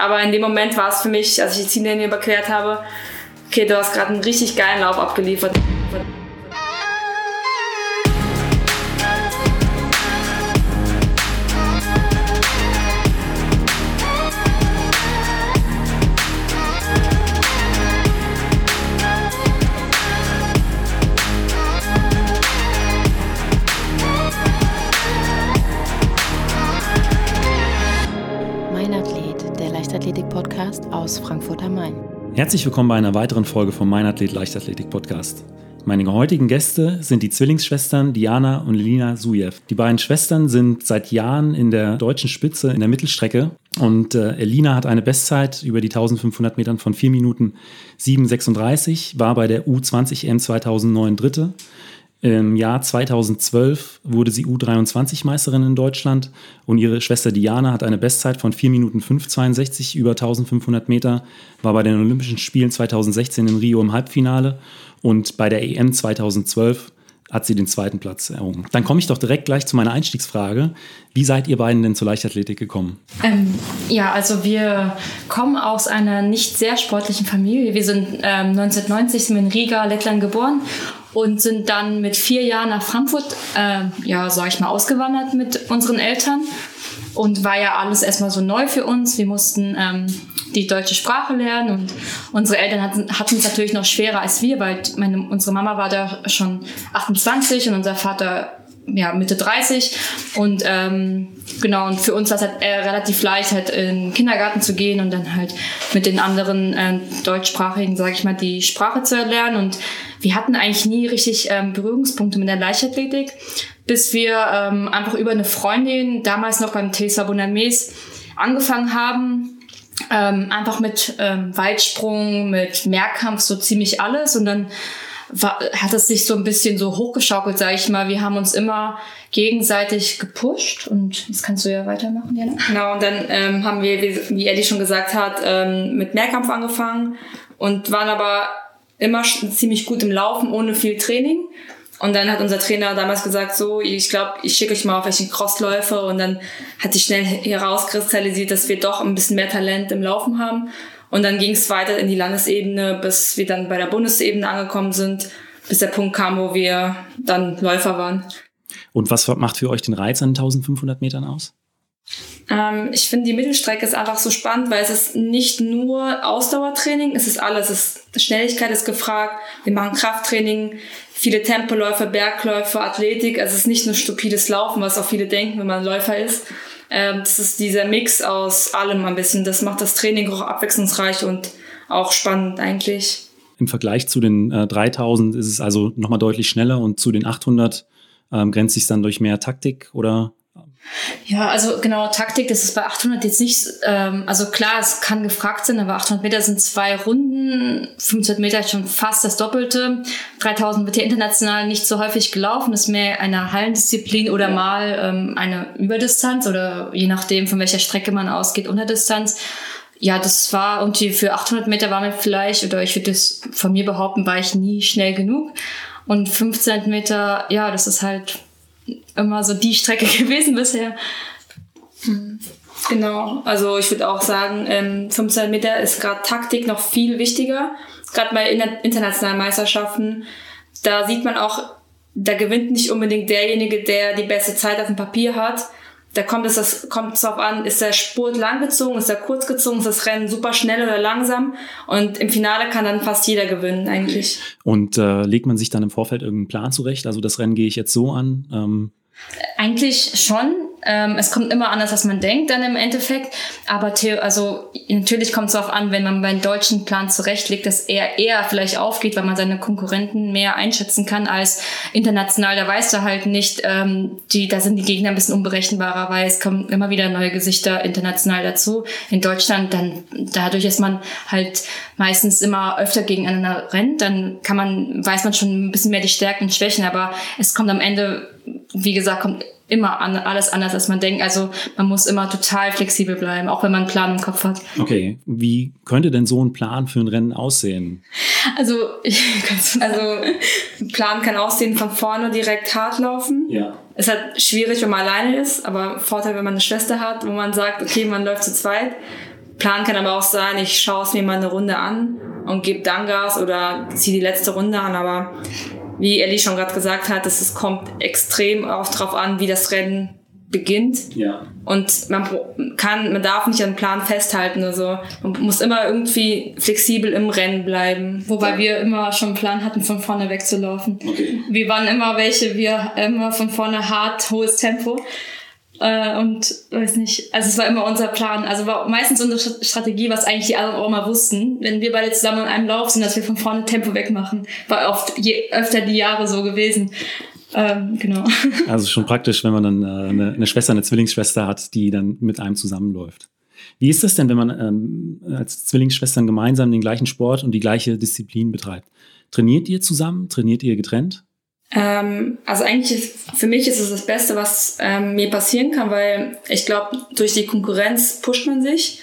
Aber in dem Moment war es für mich, als ich die Ziellinie überquert habe, okay, du hast gerade einen richtig geilen Lauf abgeliefert. Herzlich willkommen bei einer weiteren Folge vom Mein Athlet Leichtathletik Podcast. Meine heutigen Gäste sind die Zwillingsschwestern Diana und Lina Sujew. Die beiden Schwestern sind seit Jahren in der deutschen Spitze in der Mittelstrecke und äh, Elina hat eine Bestzeit über die 1500 Metern von 4 Minuten 7,36, war bei der U20 M 2009 Dritte im Jahr 2012 wurde sie U23-Meisterin in Deutschland und ihre Schwester Diana hat eine Bestzeit von 4 Minuten 5,62 über 1500 Meter, war bei den Olympischen Spielen 2016 in Rio im Halbfinale und bei der EM 2012 hat sie den zweiten Platz errungen. Dann komme ich doch direkt gleich zu meiner Einstiegsfrage. Wie seid ihr beiden denn zur Leichtathletik gekommen? Ähm, ja, also wir kommen aus einer nicht sehr sportlichen Familie. Wir sind ähm, 1990 sind wir in Riga, Lettland geboren und sind dann mit vier Jahren nach Frankfurt, äh, ja, sag ich mal, ausgewandert mit unseren Eltern. Und war ja alles erstmal so neu für uns. Wir mussten ähm, die deutsche Sprache lernen und unsere Eltern hatten, es natürlich noch schwerer als wir, weil meine, unsere Mama war da schon 28 und unser Vater ja, Mitte 30 und ähm, genau und für uns war es halt äh, relativ leicht halt in den Kindergarten zu gehen und dann halt mit den anderen äh, deutschsprachigen sage ich mal die Sprache zu erlernen und wir hatten eigentlich nie richtig ähm, Berührungspunkte mit der Leichtathletik bis wir ähm, einfach über eine Freundin damals noch beim TSA Bonames angefangen haben ähm, einfach mit ähm, Weitsprung mit Mehrkampf so ziemlich alles und dann war, hat es sich so ein bisschen so hochgeschaukelt, sage ich mal. Wir haben uns immer gegenseitig gepusht und das kannst du ja weitermachen, Jana. Genau, und dann ähm, haben wir, wie, wie Eddie schon gesagt hat, ähm, mit Mehrkampf angefangen und waren aber immer ziemlich gut im Laufen, ohne viel Training. Und dann hat unser Trainer damals gesagt, so, ich glaube, ich schicke euch mal auf welche Crossläufe. Und dann hat sich schnell herauskristallisiert, dass wir doch ein bisschen mehr Talent im Laufen haben. Und dann ging es weiter in die Landesebene, bis wir dann bei der Bundesebene angekommen sind, bis der Punkt kam, wo wir dann Läufer waren. Und was macht für euch den Reiz an 1500 Metern aus? Ähm, ich finde, die Mittelstrecke ist einfach so spannend, weil es ist nicht nur Ausdauertraining, es ist alles. Es ist, Schnelligkeit ist gefragt, wir machen Krafttraining, viele Tempoläufe, Bergläufe, Athletik. Also es ist nicht nur stupides Laufen, was auch viele denken, wenn man Läufer ist, ähm, das ist dieser Mix aus allem ein bisschen. Das macht das Training auch abwechslungsreich und auch spannend eigentlich. Im Vergleich zu den äh, 3000 ist es also nochmal deutlich schneller und zu den 800 ähm, grenzt sich dann durch mehr Taktik oder ja, also genau, Taktik, das ist bei 800 jetzt nicht, ähm, also klar, es kann gefragt sein, aber 800 Meter sind zwei Runden, 500 Meter ist schon fast das Doppelte. 3000 wird hier international nicht so häufig gelaufen, das ist mehr eine Hallendisziplin oder mal ähm, eine Überdistanz oder je nachdem, von welcher Strecke man ausgeht, Unterdistanz. Ja, das war, und für 800 Meter war mir vielleicht, oder ich würde das von mir behaupten, war ich nie schnell genug. Und 15 Meter, ja, das ist halt immer so die Strecke gewesen bisher. Genau, also ich würde auch sagen, ähm, 15 Meter ist gerade Taktik noch viel wichtiger. Gerade bei internationalen Meisterschaften, da sieht man auch, da gewinnt nicht unbedingt derjenige, der die beste Zeit auf dem Papier hat. Da kommt es das kommt es darauf an, ist der Spurt langgezogen, ist er kurz gezogen, ist das Rennen super schnell oder langsam und im Finale kann dann fast jeder gewinnen eigentlich. Und äh, legt man sich dann im Vorfeld irgendeinen Plan zurecht? Also das Rennen gehe ich jetzt so an. Ähm eigentlich schon. Ähm, es kommt immer anders, als man denkt dann im Endeffekt. Aber also natürlich kommt es darauf an, wenn man beim deutschen Plan zurechtlegt, dass er eher vielleicht aufgeht, weil man seine Konkurrenten mehr einschätzen kann als international. Da weißt du halt nicht, ähm, die, da sind die Gegner ein bisschen unberechenbarer, weil es kommen immer wieder neue Gesichter international dazu. In Deutschland dann dadurch, dass man halt meistens immer öfter gegeneinander rennt, dann kann man, weiß man schon ein bisschen mehr die Stärken und Schwächen, aber es kommt am Ende wie gesagt, kommt immer an, alles anders, als man denkt. Also man muss immer total flexibel bleiben, auch wenn man einen Plan im Kopf hat. Okay, wie könnte denn so ein Plan für ein Rennen aussehen? Also, ich, also ein Plan kann aussehen, von vorne direkt hart laufen. Ja. Es ist halt schwierig, wenn man alleine ist, aber Vorteil, wenn man eine Schwester hat, wo man sagt, okay, man läuft zu zweit. Plan kann aber auch sein, ich schaue es mir mal eine Runde an und gebe dann Gas oder ziehe die letzte Runde an. Aber wie Ellie schon gerade gesagt hat, es kommt extrem auch drauf an, wie das Rennen beginnt. Ja. Und man kann, man darf nicht an Plan festhalten. Also man muss immer irgendwie flexibel im Rennen bleiben. Wobei wir immer schon einen Plan hatten, von vorne wegzulaufen. Okay. Wir waren immer welche, wir immer von vorne hart, hohes Tempo. Äh, und weiß nicht, also es war immer unser Plan. Also war meistens unsere Strategie, was eigentlich die anderen auch immer wussten, wenn wir beide zusammen in einem Lauf sind, dass wir von vorne Tempo wegmachen. War oft je öfter die Jahre so gewesen. Ähm, genau. Also schon praktisch, wenn man dann äh, eine, eine Schwester, eine Zwillingsschwester hat, die dann mit einem zusammenläuft. Wie ist das denn, wenn man ähm, als Zwillingsschwestern gemeinsam den gleichen Sport und die gleiche Disziplin betreibt? Trainiert ihr zusammen? Trainiert ihr getrennt? Ähm, also eigentlich ist, für mich ist es das Beste, was ähm, mir passieren kann, weil ich glaube, durch die Konkurrenz pusht man sich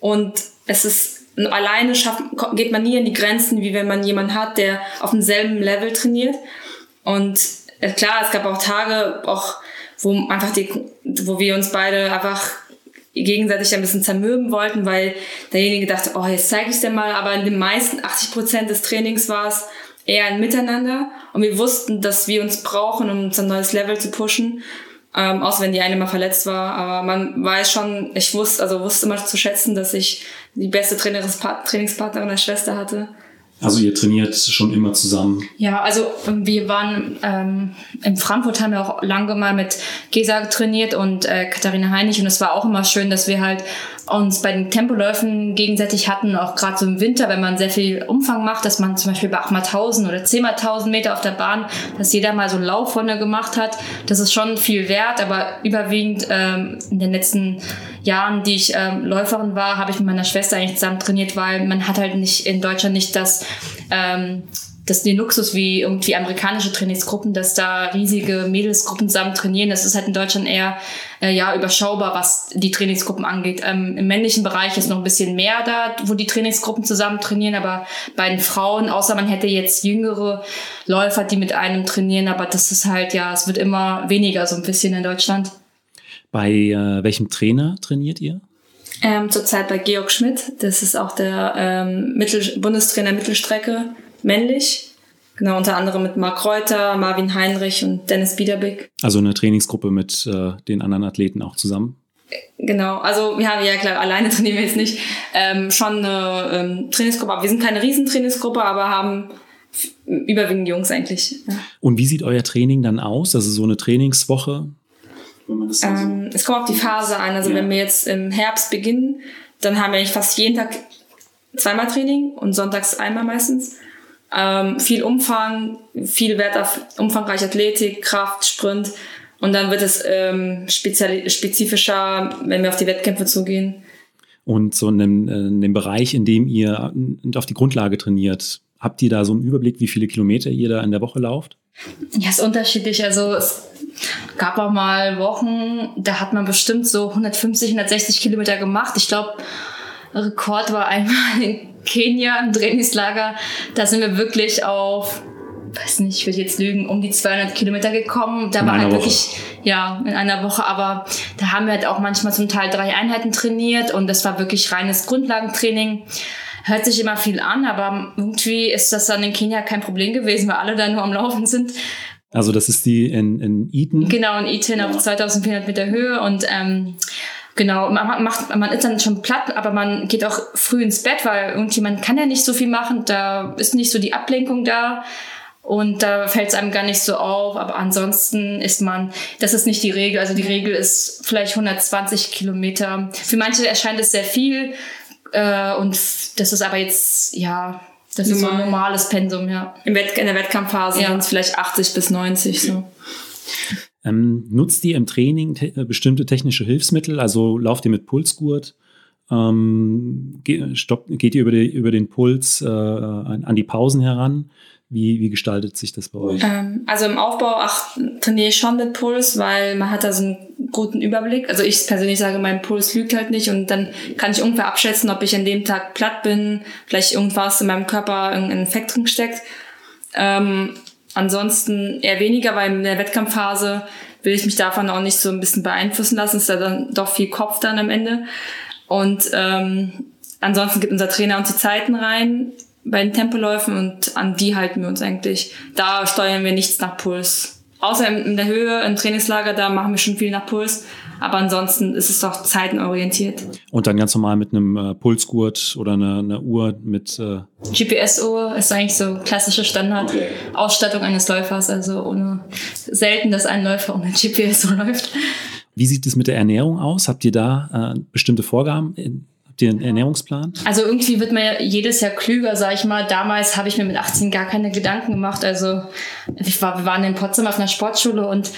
und es ist alleine schafft, geht man nie an die Grenzen, wie wenn man jemanden hat, der auf demselben Level trainiert. Und äh, klar, es gab auch Tage, auch wo einfach die, wo wir uns beide einfach gegenseitig ein bisschen zermürben wollten, weil derjenige dachte, oh, jetzt zeige ich dir mal, aber in den meisten 80 Prozent des Trainings war es eher ein Miteinander und wir wussten, dass wir uns brauchen, um uns ein neues Level zu pushen. Ähm, außer wenn die eine mal verletzt war. Aber man weiß schon, ich wusste, also wusste immer zu schätzen, dass ich die beste Trainingspartnerin der Schwester hatte. Also ihr trainiert schon immer zusammen? Ja, also wir waren ähm, in Frankfurt haben wir auch lange mal mit Gesa trainiert und äh, Katharina Heinig und es war auch immer schön, dass wir halt uns bei den Tempoläufen gegenseitig hatten, auch gerade so im Winter, wenn man sehr viel Umfang macht, dass man zum Beispiel bei 8x1000 oder 10x1000 Meter auf der Bahn, dass jeder mal so einen Laufrunde gemacht hat. Das ist schon viel wert, aber überwiegend ähm, in den letzten Jahren, die ich ähm, Läuferin war, habe ich mit meiner Schwester eigentlich zusammen trainiert, weil man hat halt nicht in Deutschland nicht das ähm, das ist den Luxus wie irgendwie amerikanische Trainingsgruppen, dass da riesige Mädelsgruppen zusammen trainieren. Das ist halt in Deutschland eher äh, ja überschaubar, was die Trainingsgruppen angeht. Ähm, Im männlichen Bereich ist noch ein bisschen mehr da, wo die Trainingsgruppen zusammen trainieren, aber bei den Frauen, außer man hätte jetzt jüngere Läufer, die mit einem trainieren, aber das ist halt ja, es wird immer weniger so ein bisschen in Deutschland. Bei äh, welchem Trainer trainiert ihr? Ähm, zurzeit bei Georg Schmidt. Das ist auch der ähm, Mittel Bundestrainer Mittelstrecke männlich. Genau, unter anderem mit Marc Reuter, Marvin Heinrich und Dennis Biederbick. Also eine Trainingsgruppe mit äh, den anderen Athleten auch zusammen? Genau, also wir haben ja klar, alleine trainieren wir jetzt nicht. Ähm, schon eine ähm, Trainingsgruppe, aber wir sind keine Riesentrainingsgruppe, aber haben überwiegend Jungs eigentlich. Ja. Und wie sieht euer Training dann aus? Also so eine Trainingswoche? Ähm, es kommt auf die Phase an. Also ja. wenn wir jetzt im Herbst beginnen, dann haben wir eigentlich fast jeden Tag zweimal Training und sonntags einmal meistens. Ähm, viel Umfang, viel Wert auf umfangreiche Athletik, Kraft, Sprint. Und dann wird es ähm, spezifischer, wenn wir auf die Wettkämpfe zugehen. Und so in dem, in dem Bereich, in dem ihr auf die Grundlage trainiert, habt ihr da so einen Überblick, wie viele Kilometer ihr da in der Woche lauft? Ja, ist unterschiedlich. Also es gab auch mal Wochen, da hat man bestimmt so 150, 160 Kilometer gemacht. Ich glaube, Rekord war einmal in Kenia im Trainingslager. Da sind wir wirklich auf, weiß nicht, ich würde jetzt lügen, um die 200 Kilometer gekommen. Da in war halt Woche. wirklich, ja, in einer Woche. Aber da haben wir halt auch manchmal zum Teil drei Einheiten trainiert und das war wirklich reines Grundlagentraining. Hört sich immer viel an, aber irgendwie ist das dann in Kenia kein Problem gewesen, weil alle da nur am Laufen sind. Also das ist die in, in Eton? Genau, in Eton auf 2400 Meter Höhe und ähm, Genau, man, macht, man ist dann schon platt, aber man geht auch früh ins Bett, weil irgendjemand kann ja nicht so viel machen, da ist nicht so die Ablenkung da und da fällt es einem gar nicht so auf, aber ansonsten ist man, das ist nicht die Regel, also die Regel ist vielleicht 120 Kilometer. Für manche erscheint es sehr viel äh, und das ist aber jetzt, ja, das ist so ein normales Pensum, ja. Im Wett in der Wettkampfphase ja. sind es vielleicht 80 bis 90 so. Ähm, nutzt ihr im Training te äh, bestimmte technische Hilfsmittel? Also lauft ihr mit Pulsgurt? Ähm, ge stopp, geht ihr über, die, über den Puls äh, an, an, die Pausen heran? Wie, wie gestaltet sich das bei euch? Ähm, also im Aufbau ach, trainiere ich schon mit Puls, weil man hat da so einen guten Überblick. Also ich persönlich sage, mein Puls lügt halt nicht und dann kann ich ungefähr abschätzen, ob ich an dem Tag platt bin, vielleicht irgendwas in meinem Körper, irgendein Infekt drin steckt. Ähm, Ansonsten eher weniger, weil in der Wettkampfphase will ich mich davon auch nicht so ein bisschen beeinflussen lassen. Ist ja dann doch viel Kopf dann am Ende. Und ähm, ansonsten gibt unser Trainer uns die Zeiten rein bei den Tempoläufen und an die halten wir uns eigentlich. Da steuern wir nichts nach Puls. Außer in der Höhe, im Trainingslager, da machen wir schon viel nach Puls. Aber ansonsten ist es doch zeitenorientiert. Und dann ganz normal mit einem äh, Pulsgurt oder einer eine Uhr mit. Äh GPS-Uhr ist eigentlich so klassische Standardausstattung eines Läufers. Also ohne selten, dass ein Läufer ohne GPS-Uhr läuft. Wie sieht es mit der Ernährung aus? Habt ihr da äh, bestimmte Vorgaben? Habt ihr einen Ernährungsplan? Also irgendwie wird man ja jedes Jahr klüger, sag ich mal. Damals habe ich mir mit 18 gar keine Gedanken gemacht. Also ich war, wir waren in Potsdam auf einer Sportschule und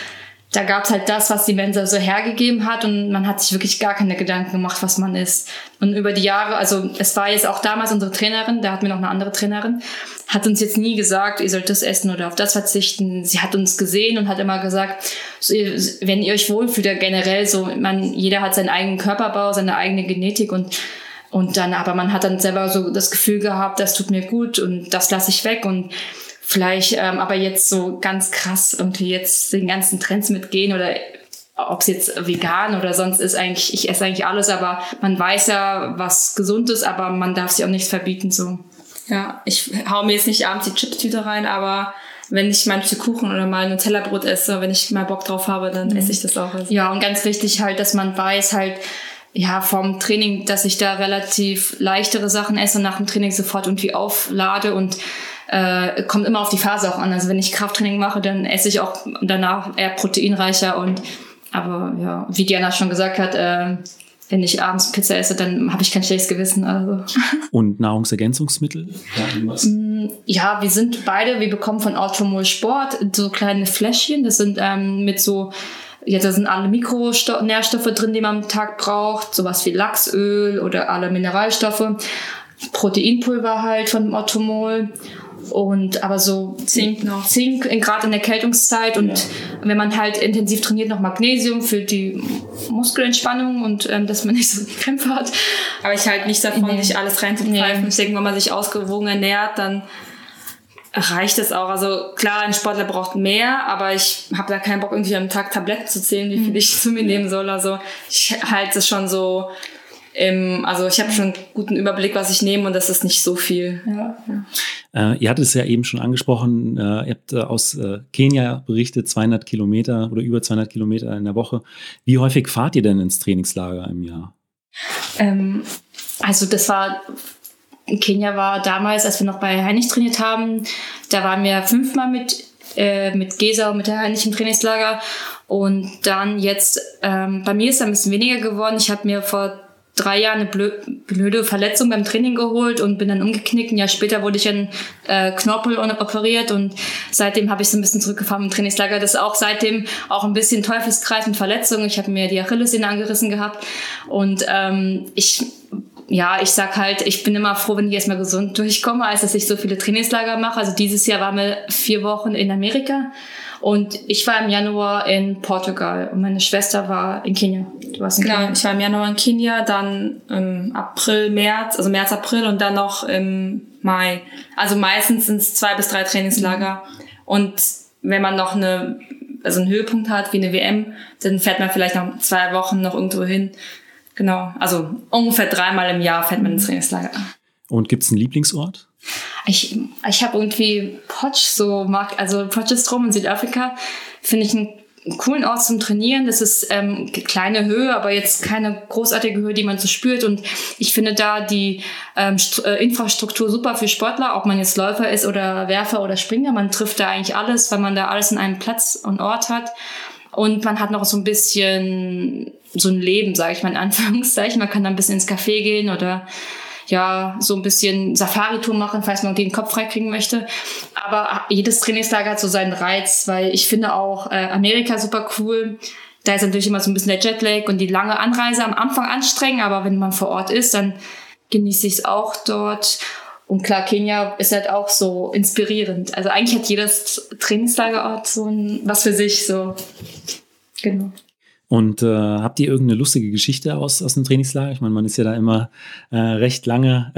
da gab es halt das, was die Mensa so hergegeben hat und man hat sich wirklich gar keine Gedanken gemacht, was man isst. Und über die Jahre, also es war jetzt auch damals unsere Trainerin, da hatten wir noch eine andere Trainerin, hat uns jetzt nie gesagt, ihr sollt das essen oder auf das verzichten. Sie hat uns gesehen und hat immer gesagt, wenn ihr euch wohlfühlt, generell so, man, jeder hat seinen eigenen Körperbau, seine eigene Genetik und und dann, aber man hat dann selber so das Gefühl gehabt, das tut mir gut und das lasse ich weg und vielleicht ähm, aber jetzt so ganz krass irgendwie jetzt den ganzen Trends mitgehen oder ob es jetzt vegan oder sonst ist eigentlich, ich esse eigentlich alles, aber man weiß ja, was gesund ist, aber man darf sich auch nichts verbieten so. Ja, ich hau mir jetzt nicht abends die Chipstüte rein, aber wenn ich mal ein Kuchen oder mal ein Nutella-Brot esse, wenn ich mal Bock drauf habe, dann mhm. esse ich das auch. Also. Ja, und ganz wichtig halt, dass man weiß halt, ja, vom Training, dass ich da relativ leichtere Sachen esse und nach dem Training sofort irgendwie auflade und äh, kommt immer auf die Phase auch an. Also wenn ich Krafttraining mache, dann esse ich auch danach eher proteinreicher und aber ja, wie Diana schon gesagt hat, äh, wenn ich abends Pizza esse, dann habe ich kein schlechtes Gewissen. Also. Und Nahrungsergänzungsmittel? Mm, ja, wir sind beide, wir bekommen von Automol Sport so kleine Fläschchen. Das sind ähm, mit so, ja, da sind alle Mikronährstoffe drin, die man am Tag braucht. Sowas wie Lachsöl oder alle Mineralstoffe. Proteinpulver halt von Automol und aber so Zink noch. Zink gerade in der Kältungszeit und ja. wenn man halt intensiv trainiert noch Magnesium für die Muskelentspannung und ähm, dass man nicht so Krämpfe hat. Aber ich halt nicht davon, nee. sich alles reinzupfeifen. Nee. Ich denke, wenn man sich ausgewogen ernährt, dann reicht es auch. Also klar, ein Sportler braucht mehr, aber ich habe da keinen Bock, irgendwie am Tag Tabletten zu zählen, wie viel mhm. ich zu mir nehmen soll. Also ich halte es schon so im, also ich habe schon einen guten Überblick, was ich nehme und das ist nicht so viel. Ja. Äh, ihr hattet es ja eben schon angesprochen, äh, ihr habt äh, aus äh, Kenia berichtet, 200 Kilometer oder über 200 Kilometer in der Woche. Wie häufig fahrt ihr denn ins Trainingslager im Jahr? Ähm, also das war, Kenia war damals, als wir noch bei Heinrich trainiert haben, da waren wir fünfmal mit, äh, mit Gesa und mit der Heinrich im Trainingslager und dann jetzt, ähm, bei mir ist es ein bisschen weniger geworden. Ich habe mir vor drei Jahren eine blöde Verletzung beim Training geholt und bin dann umgeknickt. Ein Jahr später wurde ich an äh, Knorpel operiert und seitdem habe ich so ein bisschen zurückgefahren im Trainingslager. Das ist auch seitdem auch ein bisschen Teufelskreis mit Verletzungen. Ich habe mir die Achillessehne angerissen gehabt und ähm, ich ja, ich sag halt, ich bin immer froh, wenn ich erstmal gesund durchkomme, als dass ich so viele Trainingslager mache. Also dieses Jahr waren wir vier Wochen in Amerika und ich war im Januar in Portugal und meine Schwester war in Kenia. Du warst in genau, Kenia. ich war im Januar in Kenia, dann im April, März, also März, April und dann noch im Mai. Also meistens sind es zwei bis drei Trainingslager. Mhm. Und wenn man noch eine, also einen Höhepunkt hat, wie eine WM, dann fährt man vielleicht noch zwei Wochen noch irgendwo hin. Genau, also ungefähr dreimal im Jahr fährt man ins Trainingslager. Und gibt's einen Lieblingsort? Ich, ich habe irgendwie Potsch so mag, also Potchefstroom in Südafrika finde ich einen coolen Ort zum Trainieren. Das ist ähm, kleine Höhe, aber jetzt keine großartige Höhe, die man so spürt. Und ich finde da die ähm, äh, Infrastruktur super für Sportler, ob man jetzt Läufer ist oder Werfer oder Springer. Man trifft da eigentlich alles, weil man da alles in einem Platz und Ort hat. Und man hat noch so ein bisschen so ein Leben, sage ich mal in Anführungszeichen. Man kann da ein bisschen ins Café gehen oder ja, so ein bisschen Safari-Tour machen, falls man den Kopf freikriegen möchte. Aber jedes Trainingslager hat so seinen Reiz, weil ich finde auch äh, Amerika super cool. Da ist natürlich immer so ein bisschen der Jetlag und die lange Anreise am Anfang anstrengend, aber wenn man vor Ort ist, dann genieße ich es auch dort. Und klar, Kenia ist halt auch so inspirierend. Also eigentlich hat jedes Trainingslagerort so ein, was für sich, so. Genau. Und äh, habt ihr irgendeine lustige Geschichte aus, aus dem Trainingslager? Ich meine, man ist ja da immer äh, recht lange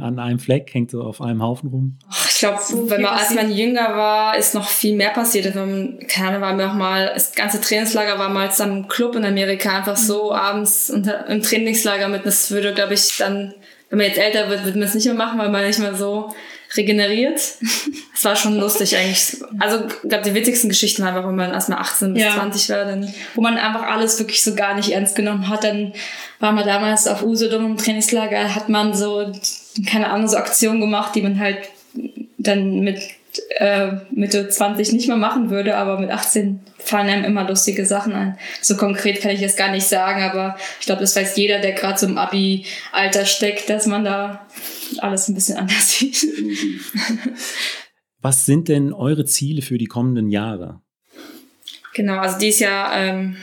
an einem Fleck, hängt so auf einem Haufen rum. Ach, Ich glaube, so wenn man, als man jünger war, ist noch viel mehr passiert. Also, keine Ahnung, war mir auch mal, das ganze Trainingslager war mal zusammen im Club in Amerika, einfach so mhm. abends unter, im Trainingslager mit. Das würde, glaube ich, dann, wenn man jetzt älter wird, wird man es nicht mehr machen, weil man nicht mehr so regeneriert. Es war schon lustig eigentlich. Also, ich glaube, die witzigsten Geschichten waren einfach, wenn man erstmal 18 bis ja. 20 war, dann. Wo man einfach alles wirklich so gar nicht ernst genommen hat. Dann war man damals auf Usedom im Trainingslager, hat man so, keine Ahnung, so Aktionen gemacht, die man halt dann mit äh, Mitte 20 nicht mehr machen würde, aber mit 18 fallen einem immer lustige Sachen ein. So konkret kann ich jetzt gar nicht sagen, aber ich glaube, das weiß jeder, der gerade so im Abi-Alter steckt, dass man da alles ein bisschen anders sieht. Was sind denn eure Ziele für die kommenden Jahre? Genau, also dieses Jahr ähm,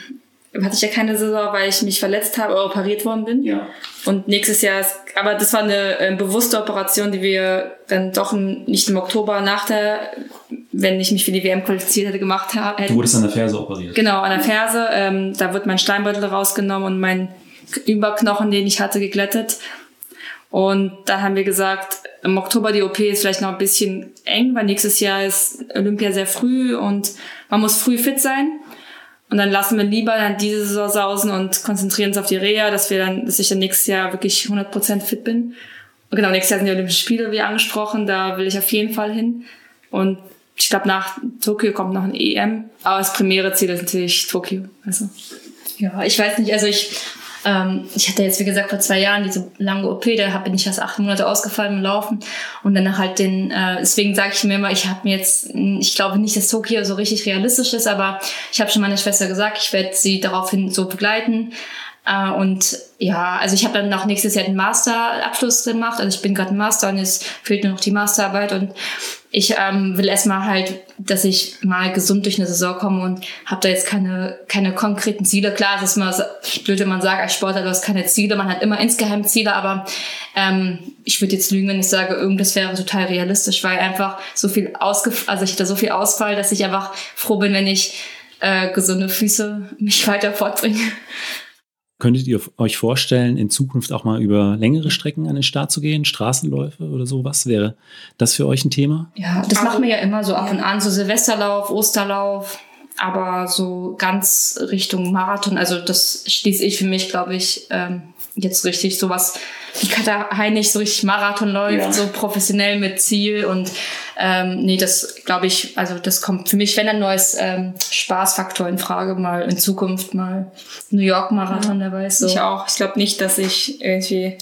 hatte ich ja keine Saison, weil ich mich verletzt habe oder operiert worden bin. Ja. Und nächstes Jahr ist, aber das war eine äh, bewusste Operation, die wir dann doch nicht im Oktober nach der, wenn ich mich für die WM qualifiziert hätte, gemacht habe. Du wurdest an der Ferse operiert. Genau, an der Ferse. Ähm, da wird mein Steinbeutel rausgenommen und mein Überknochen, den ich hatte, geglättet. Und da haben wir gesagt, im Oktober die OP ist vielleicht noch ein bisschen eng, weil nächstes Jahr ist Olympia sehr früh und man muss früh fit sein. Und dann lassen wir lieber dann diese Saison sausen und konzentrieren uns auf die Reha, dass wir dann, dass ich dann nächstes Jahr wirklich 100% fit bin. Und genau, nächstes Jahr sind die Olympischen Spiele, wie angesprochen, da will ich auf jeden Fall hin. Und ich glaube, nach Tokio kommt noch ein EM, aber das primäre Ziel ist natürlich Tokio. Also. Ja, ich weiß nicht, also ich ähm, ich hatte jetzt, wie gesagt, vor zwei Jahren diese lange OP, da bin ich erst acht Monate ausgefallen im Laufen und dann halt den, äh, deswegen sage ich mir immer, ich habe mir jetzt, ich glaube nicht, dass Tokio so richtig realistisch ist, aber ich habe schon meiner Schwester gesagt, ich werde sie daraufhin so begleiten. Äh, und ja, also ich habe dann noch nächstes Jahr den Masterabschluss gemacht. Also ich bin gerade Master und jetzt fehlt nur noch die Masterarbeit und ich ähm, will erstmal halt, dass ich mal gesund durch eine Saison komme und habe da jetzt keine, keine konkreten Ziele. Klar, es ist mal blöd, wenn man sagt, als Sportler, du hast keine Ziele, man hat immer insgeheim Ziele, aber ähm, ich würde jetzt lügen, wenn ich sage, irgendwas wäre total realistisch, weil einfach so viel ausgef also ich hatte so viel Ausfall, dass ich einfach froh bin, wenn ich äh, gesunde Füße mich weiter fortbringe. Könntet ihr euch vorstellen, in Zukunft auch mal über längere Strecken an den Start zu gehen, Straßenläufe oder sowas? Wäre das für euch ein Thema? Ja, das also, machen wir ja immer so ab und an, so Silvesterlauf, Osterlauf, aber so ganz Richtung Marathon, also das schließe ich für mich, glaube ich, ähm, jetzt richtig sowas wie Katha Heinig so richtig Marathon läuft, ja. so professionell mit Ziel und ähm, nee, das glaube ich, also das kommt für mich, wenn ein neues ähm, Spaßfaktor in Frage, mal in Zukunft mal New York Marathon, ja. dabei ist. So. Ich auch. Ich glaube nicht, dass ich irgendwie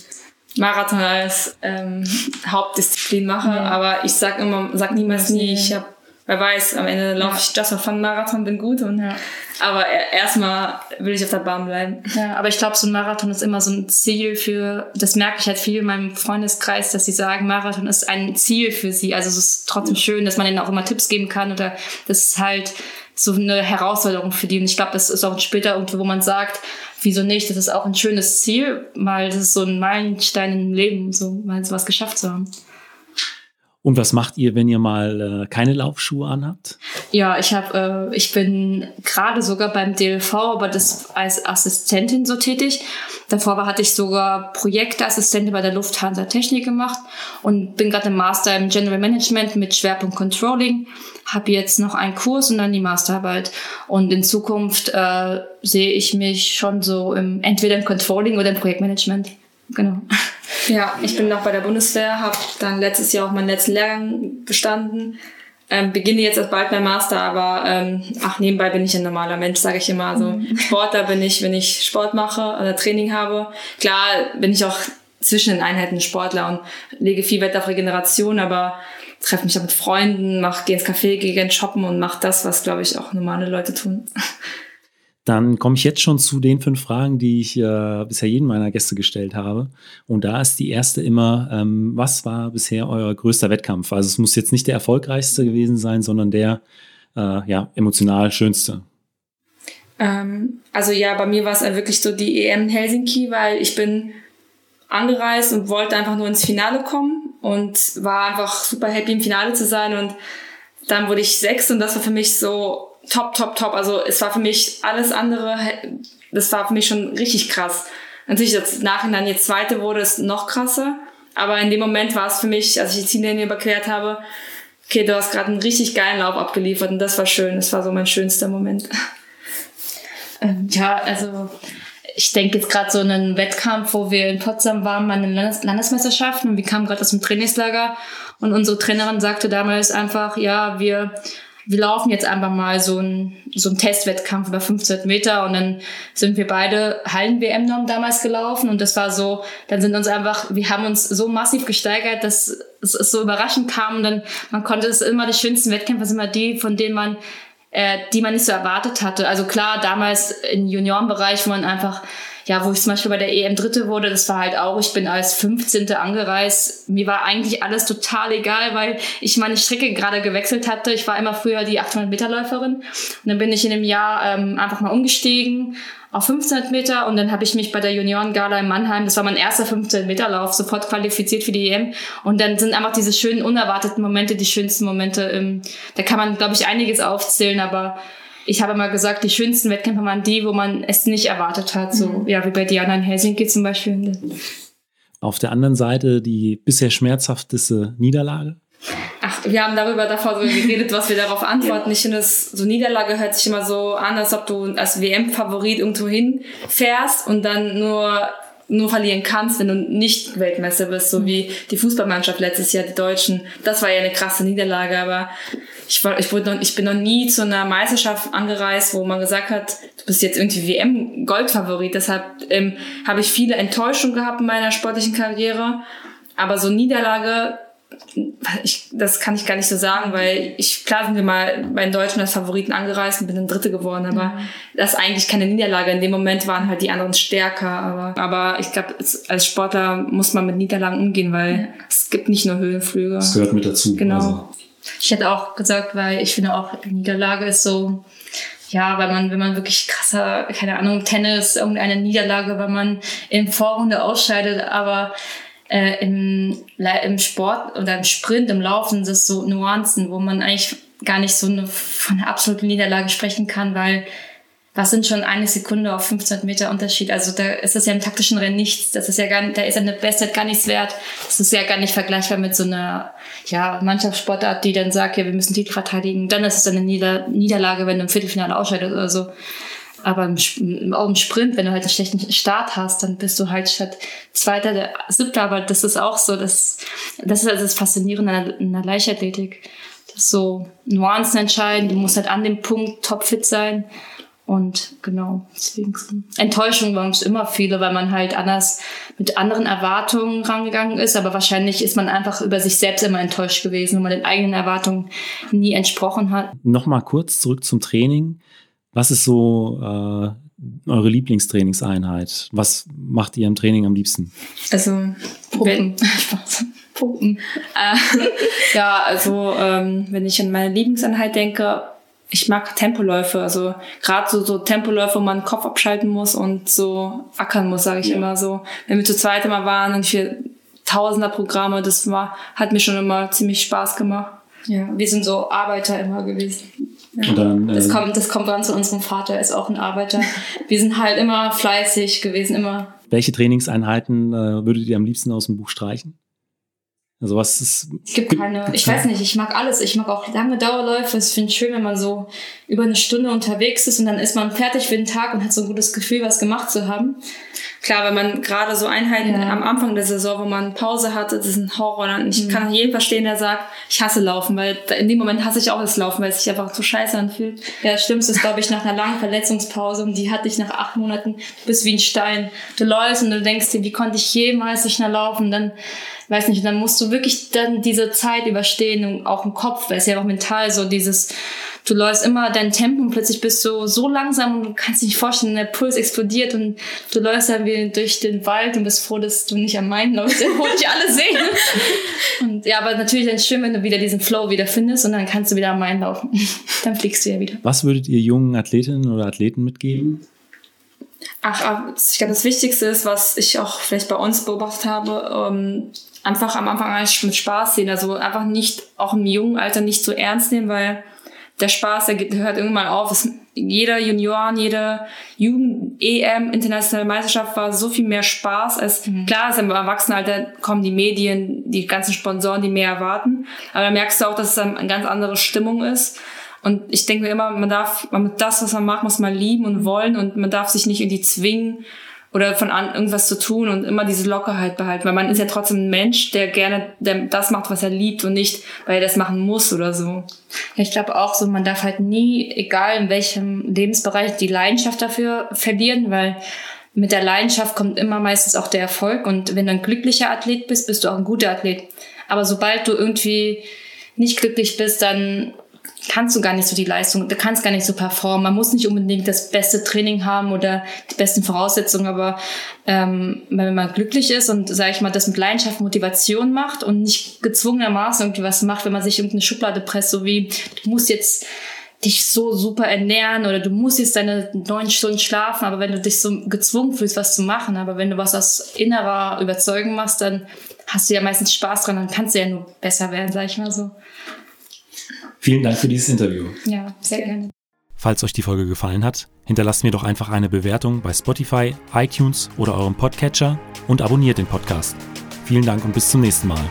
Marathon als ähm, Hauptdisziplin mache, ja. aber ich sag immer, sag niemals nie, ich habe wer weiß, am Ende laufe ich Just for Fun Marathon, bin gut und ja. aber erstmal will ich auf der Bahn bleiben. Ja, aber ich glaube, so ein Marathon ist immer so ein Ziel für, das merke ich halt viel in meinem Freundeskreis, dass sie sagen, Marathon ist ein Ziel für sie. Also es ist trotzdem schön, dass man ihnen auch immer Tipps geben kann oder das ist halt so eine Herausforderung für die. Und ich glaube, das ist auch später irgendwo, wo man sagt, wieso nicht? Das ist auch ein schönes Ziel, weil das ist so ein Meilenstein im Leben, so mal sowas geschafft zu haben. Und was macht ihr, wenn ihr mal äh, keine Laufschuhe anhabt? Ja, ich habe, äh, ich bin gerade sogar beim DLV, aber das als Assistentin so tätig. Davor war, hatte ich sogar Projektassistentin bei der Lufthansa Technik gemacht und bin gerade im Master im General Management mit Schwerpunkt Controlling. Habe jetzt noch einen Kurs und dann die Masterarbeit. Und in Zukunft äh, sehe ich mich schon so im entweder im Controlling oder im Projektmanagement. Genau. Ja, ich bin noch bei der Bundeswehr, habe dann letztes Jahr auch meinen letzten Lehrgang bestanden. Ähm, beginne jetzt erst bald mein Master, aber ähm, ach, nebenbei bin ich ein normaler Mensch, sage ich immer. Also mhm. Sportler bin ich, wenn ich Sport mache oder Training habe. Klar bin ich auch zwischen den Einheiten Sportler und lege viel Wert auf Regeneration, aber treffe mich auch mit Freunden, mach, gehe ins Café, gehe gerne shoppen und mache das, was, glaube ich, auch normale Leute tun. Dann komme ich jetzt schon zu den fünf Fragen, die ich äh, bisher jeden meiner Gäste gestellt habe. Und da ist die erste immer, ähm, was war bisher euer größter Wettkampf? Also es muss jetzt nicht der erfolgreichste gewesen sein, sondern der äh, ja, emotional schönste. Ähm, also ja, bei mir war es wirklich so die EM in Helsinki, weil ich bin angereist und wollte einfach nur ins Finale kommen und war einfach super happy im Finale zu sein und dann wurde ich sechs und das war für mich so top, top, top. Also es war für mich alles andere, das war für mich schon richtig krass. Natürlich, das Nachhinein jetzt zweite wurde es noch krasser. Aber in dem Moment war es für mich, als ich die Ziellinie überquert habe, okay, du hast gerade einen richtig geilen Lauf abgeliefert und das war schön. Das war so mein schönster Moment. Ähm, ja, also ich denke jetzt gerade so einen Wettkampf, wo wir in Potsdam waren, bei den Landes Landesmeisterschaften und wir kamen gerade aus dem Trainingslager und unsere Trainerin sagte damals einfach, ja, wir wir laufen jetzt einfach mal so ein so ein Testwettkampf über 15 Meter und dann sind wir beide Hallen-WM-Norm damals gelaufen und das war so, dann sind uns einfach, wir haben uns so massiv gesteigert, dass es, es so überraschend kam und dann, man konnte es immer die schönsten Wettkämpfe sind immer die, von denen man äh, die man nicht so erwartet hatte. Also klar, damals im Juniorenbereich, wo man einfach, ja, wo ich zum Beispiel bei der EM Dritte wurde, das war halt auch, ich bin als 15. angereist. Mir war eigentlich alles total egal, weil ich meine Strecke gerade gewechselt hatte. Ich war immer früher die 800 Meter Läuferin und dann bin ich in dem Jahr ähm, einfach mal umgestiegen auf 1500 Meter und dann habe ich mich bei der Junioren-Gala in Mannheim, das war mein erster 15 Meter Lauf, sofort qualifiziert für die EM und dann sind einfach diese schönen unerwarteten Momente die schönsten Momente. Im, da kann man, glaube ich, einiges aufzählen, aber ich habe mal gesagt, die schönsten Wettkämpfe waren die, wo man es nicht erwartet hat, so mhm. ja wie bei Diana in Helsinki zum Beispiel. Auf der anderen Seite die bisher schmerzhafteste Niederlage? Ach, wir haben darüber davor so geredet, was wir darauf antworten. Ich finde, so Niederlage hört sich immer so an, als ob du als WM-Favorit irgendwo hinfährst und dann nur nur verlieren kannst, wenn du nicht Weltmeister bist, so wie die Fußballmannschaft letztes Jahr, die Deutschen. Das war ja eine krasse Niederlage, aber ich, war, ich, wurde noch, ich bin noch nie zu einer Meisterschaft angereist, wo man gesagt hat, du bist jetzt irgendwie WM-Goldfavorit. Deshalb ähm, habe ich viele Enttäuschungen gehabt in meiner sportlichen Karriere. Aber so Niederlage ich, das kann ich gar nicht so sagen, weil ich, klar sind wir mal bei den Deutschen als Favoriten angereist und bin dann Dritte geworden, aber mhm. das ist eigentlich keine Niederlage. In dem Moment waren halt die anderen stärker, aber, aber ich glaube, als Sportler muss man mit Niederlagen umgehen, weil ja. es gibt nicht nur Höhenflüge. Das gehört mit dazu. Genau. Also. Ich hätte auch gesagt, weil ich finde auch, Niederlage ist so, ja, weil man, wenn man wirklich krasser, keine Ahnung, Tennis, irgendeine Niederlage, weil man in Vorrunde ausscheidet, aber äh, im, im Sport oder im Sprint, im Laufen, das so Nuancen, wo man eigentlich gar nicht so eine, von einer absoluten Niederlage sprechen kann, weil was sind schon eine Sekunde auf 15 Meter Unterschied? Also da ist das ja im taktischen Rennen nichts. Das ist ja gar nicht, da ist eine Bestzeit gar nichts wert. Das ist ja gar nicht vergleichbar mit so einer, ja, Mannschaftssportart, die dann sagt, ja, wir müssen Titel verteidigen. Dann ist es eine Nieder Niederlage, wenn du im Viertelfinale ausscheidest oder so. Aber im, auch im Sprint, wenn du halt einen schlechten Start hast, dann bist du halt statt Zweiter der Siebter. Aber das ist auch so, das, das ist also das Faszinierende in der Leichtathletik. Das so Nuancen entscheiden, du musst halt an dem Punkt topfit sein. Und genau, deswegen Enttäuschung waren es immer viele, weil man halt anders mit anderen Erwartungen rangegangen ist. Aber wahrscheinlich ist man einfach über sich selbst immer enttäuscht gewesen, wenn man den eigenen Erwartungen nie entsprochen hat. Nochmal kurz zurück zum Training. Was ist so äh, eure Lieblingstrainingseinheit? Was macht ihr im Training am liebsten? Also Pumpen. Pumpen. Äh, ja, also ähm, wenn ich an meine Lieblingseinheit denke, ich mag Tempoläufe, also gerade so, so Tempoläufe, wo man den Kopf abschalten muss und so ackern muss, sage ich ja. immer so. Wenn wir zu zweit immer waren und wir Tausender Programme, das war, hat mir schon immer ziemlich Spaß gemacht. Ja, wir sind so Arbeiter immer gewesen. Ja. Dann, äh, das, kommt, das kommt dann zu unserem Vater, er ist auch ein Arbeiter. Wir sind halt immer fleißig gewesen, immer. Welche Trainingseinheiten äh, würdet ihr am liebsten aus dem Buch streichen? Also was ist. Es gibt keine. Ich weiß nicht, ich mag alles. Ich mag auch lange Dauerläufe. Ich finde es schön, wenn man so über eine Stunde unterwegs ist und dann ist man fertig für den Tag und hat so ein gutes Gefühl, was gemacht zu haben. Klar, wenn man gerade so Einheiten ja. am Anfang der Saison, wo man Pause hatte, das ist ein Horror. Und ich mhm. kann jeden verstehen, der sagt, ich hasse Laufen, weil in dem Moment hasse ich auch das Laufen, weil es sich einfach so scheiße anfühlt. Ja, das Schlimmste ist, glaube ich, nach einer langen Verletzungspause und die hatte ich nach acht Monaten, du bist wie ein Stein. Du läufst und du denkst dir, wie konnte ich jemals so schnell laufen? Dann weiß nicht, dann musst du wirklich dann diese Zeit überstehen und auch im Kopf, weil es ja auch mental so dieses, du läufst immer dein Tempo und plötzlich bist du so langsam und du kannst dich nicht vorstellen, der Puls explodiert und du läufst dann wie durch den Wald und bist froh, dass du nicht am Main läufst, wo dich alle sehen. Und ja, aber natürlich dann schön, wenn du wieder diesen Flow wieder findest und dann kannst du wieder am Main laufen. dann fliegst du ja wieder. Was würdet ihr jungen Athletinnen oder Athleten mitgeben? Ach, ich glaube, das Wichtigste ist, was ich auch vielleicht bei uns beobachtet habe, ähm, einfach am Anfang mit Spaß sehen. Also einfach nicht, auch im jungen Alter nicht so ernst nehmen, weil der Spaß, der, der hört irgendwann auf. Es, jeder Junioren, jede Jugend-EM, internationale Meisterschaft war so viel mehr Spaß als, mhm. klar, ist im Erwachsenenalter kommen die Medien, die ganzen Sponsoren, die mehr erwarten. Aber da merkst du auch, dass es dann eine ganz andere Stimmung ist. Und ich denke mir immer, man darf, man, das, was man macht, muss man lieben und wollen und man darf sich nicht irgendwie zwingen, oder von an irgendwas zu tun und immer diese Lockerheit behalten, weil man ist ja trotzdem ein Mensch, der gerne der das macht, was er liebt und nicht, weil er das machen muss oder so. Ja, ich glaube auch so, man darf halt nie, egal in welchem Lebensbereich, die Leidenschaft dafür verlieren, weil mit der Leidenschaft kommt immer meistens auch der Erfolg und wenn du ein glücklicher Athlet bist, bist du auch ein guter Athlet. Aber sobald du irgendwie nicht glücklich bist, dann kannst du gar nicht so die Leistung, du kannst gar nicht so performen. Man muss nicht unbedingt das beste Training haben oder die besten Voraussetzungen, aber ähm, wenn man glücklich ist und, sage ich mal, das mit Leidenschaft, Motivation macht und nicht gezwungenermaßen irgendwie was macht, wenn man sich irgendeine Schublade presst, so wie du musst jetzt dich so super ernähren oder du musst jetzt deine neun Stunden schlafen, aber wenn du dich so gezwungen fühlst, was zu machen, aber wenn du was aus innerer Überzeugung machst, dann hast du ja meistens Spaß dran, dann kannst du ja nur besser werden, sag ich mal so. Vielen Dank für dieses Interview. Ja, sehr gerne. Falls euch die Folge gefallen hat, hinterlasst mir doch einfach eine Bewertung bei Spotify, iTunes oder eurem Podcatcher und abonniert den Podcast. Vielen Dank und bis zum nächsten Mal.